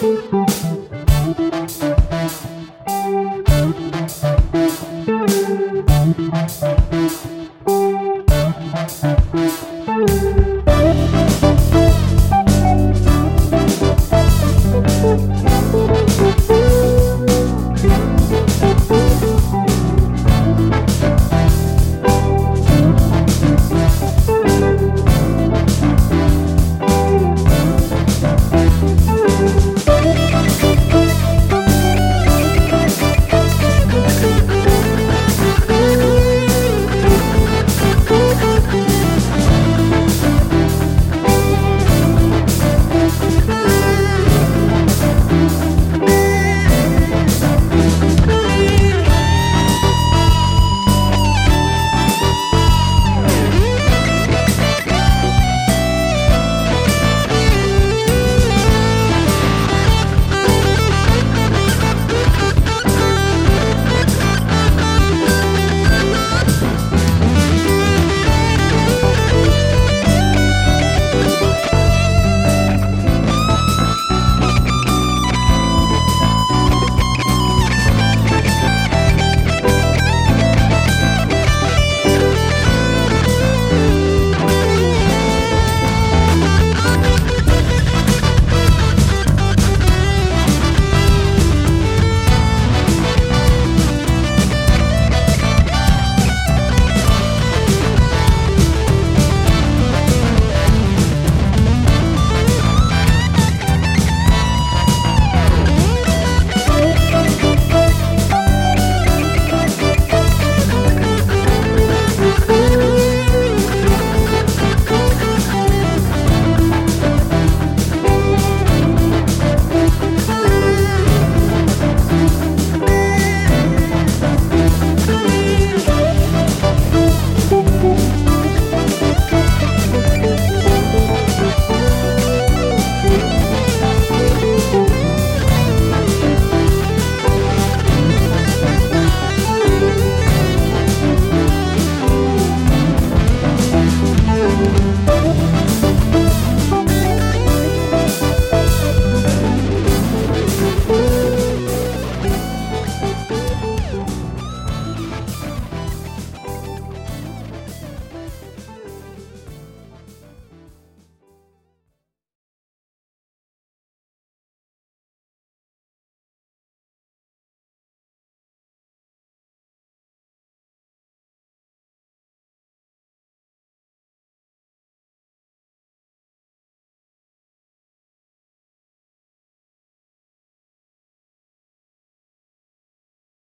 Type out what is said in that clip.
Música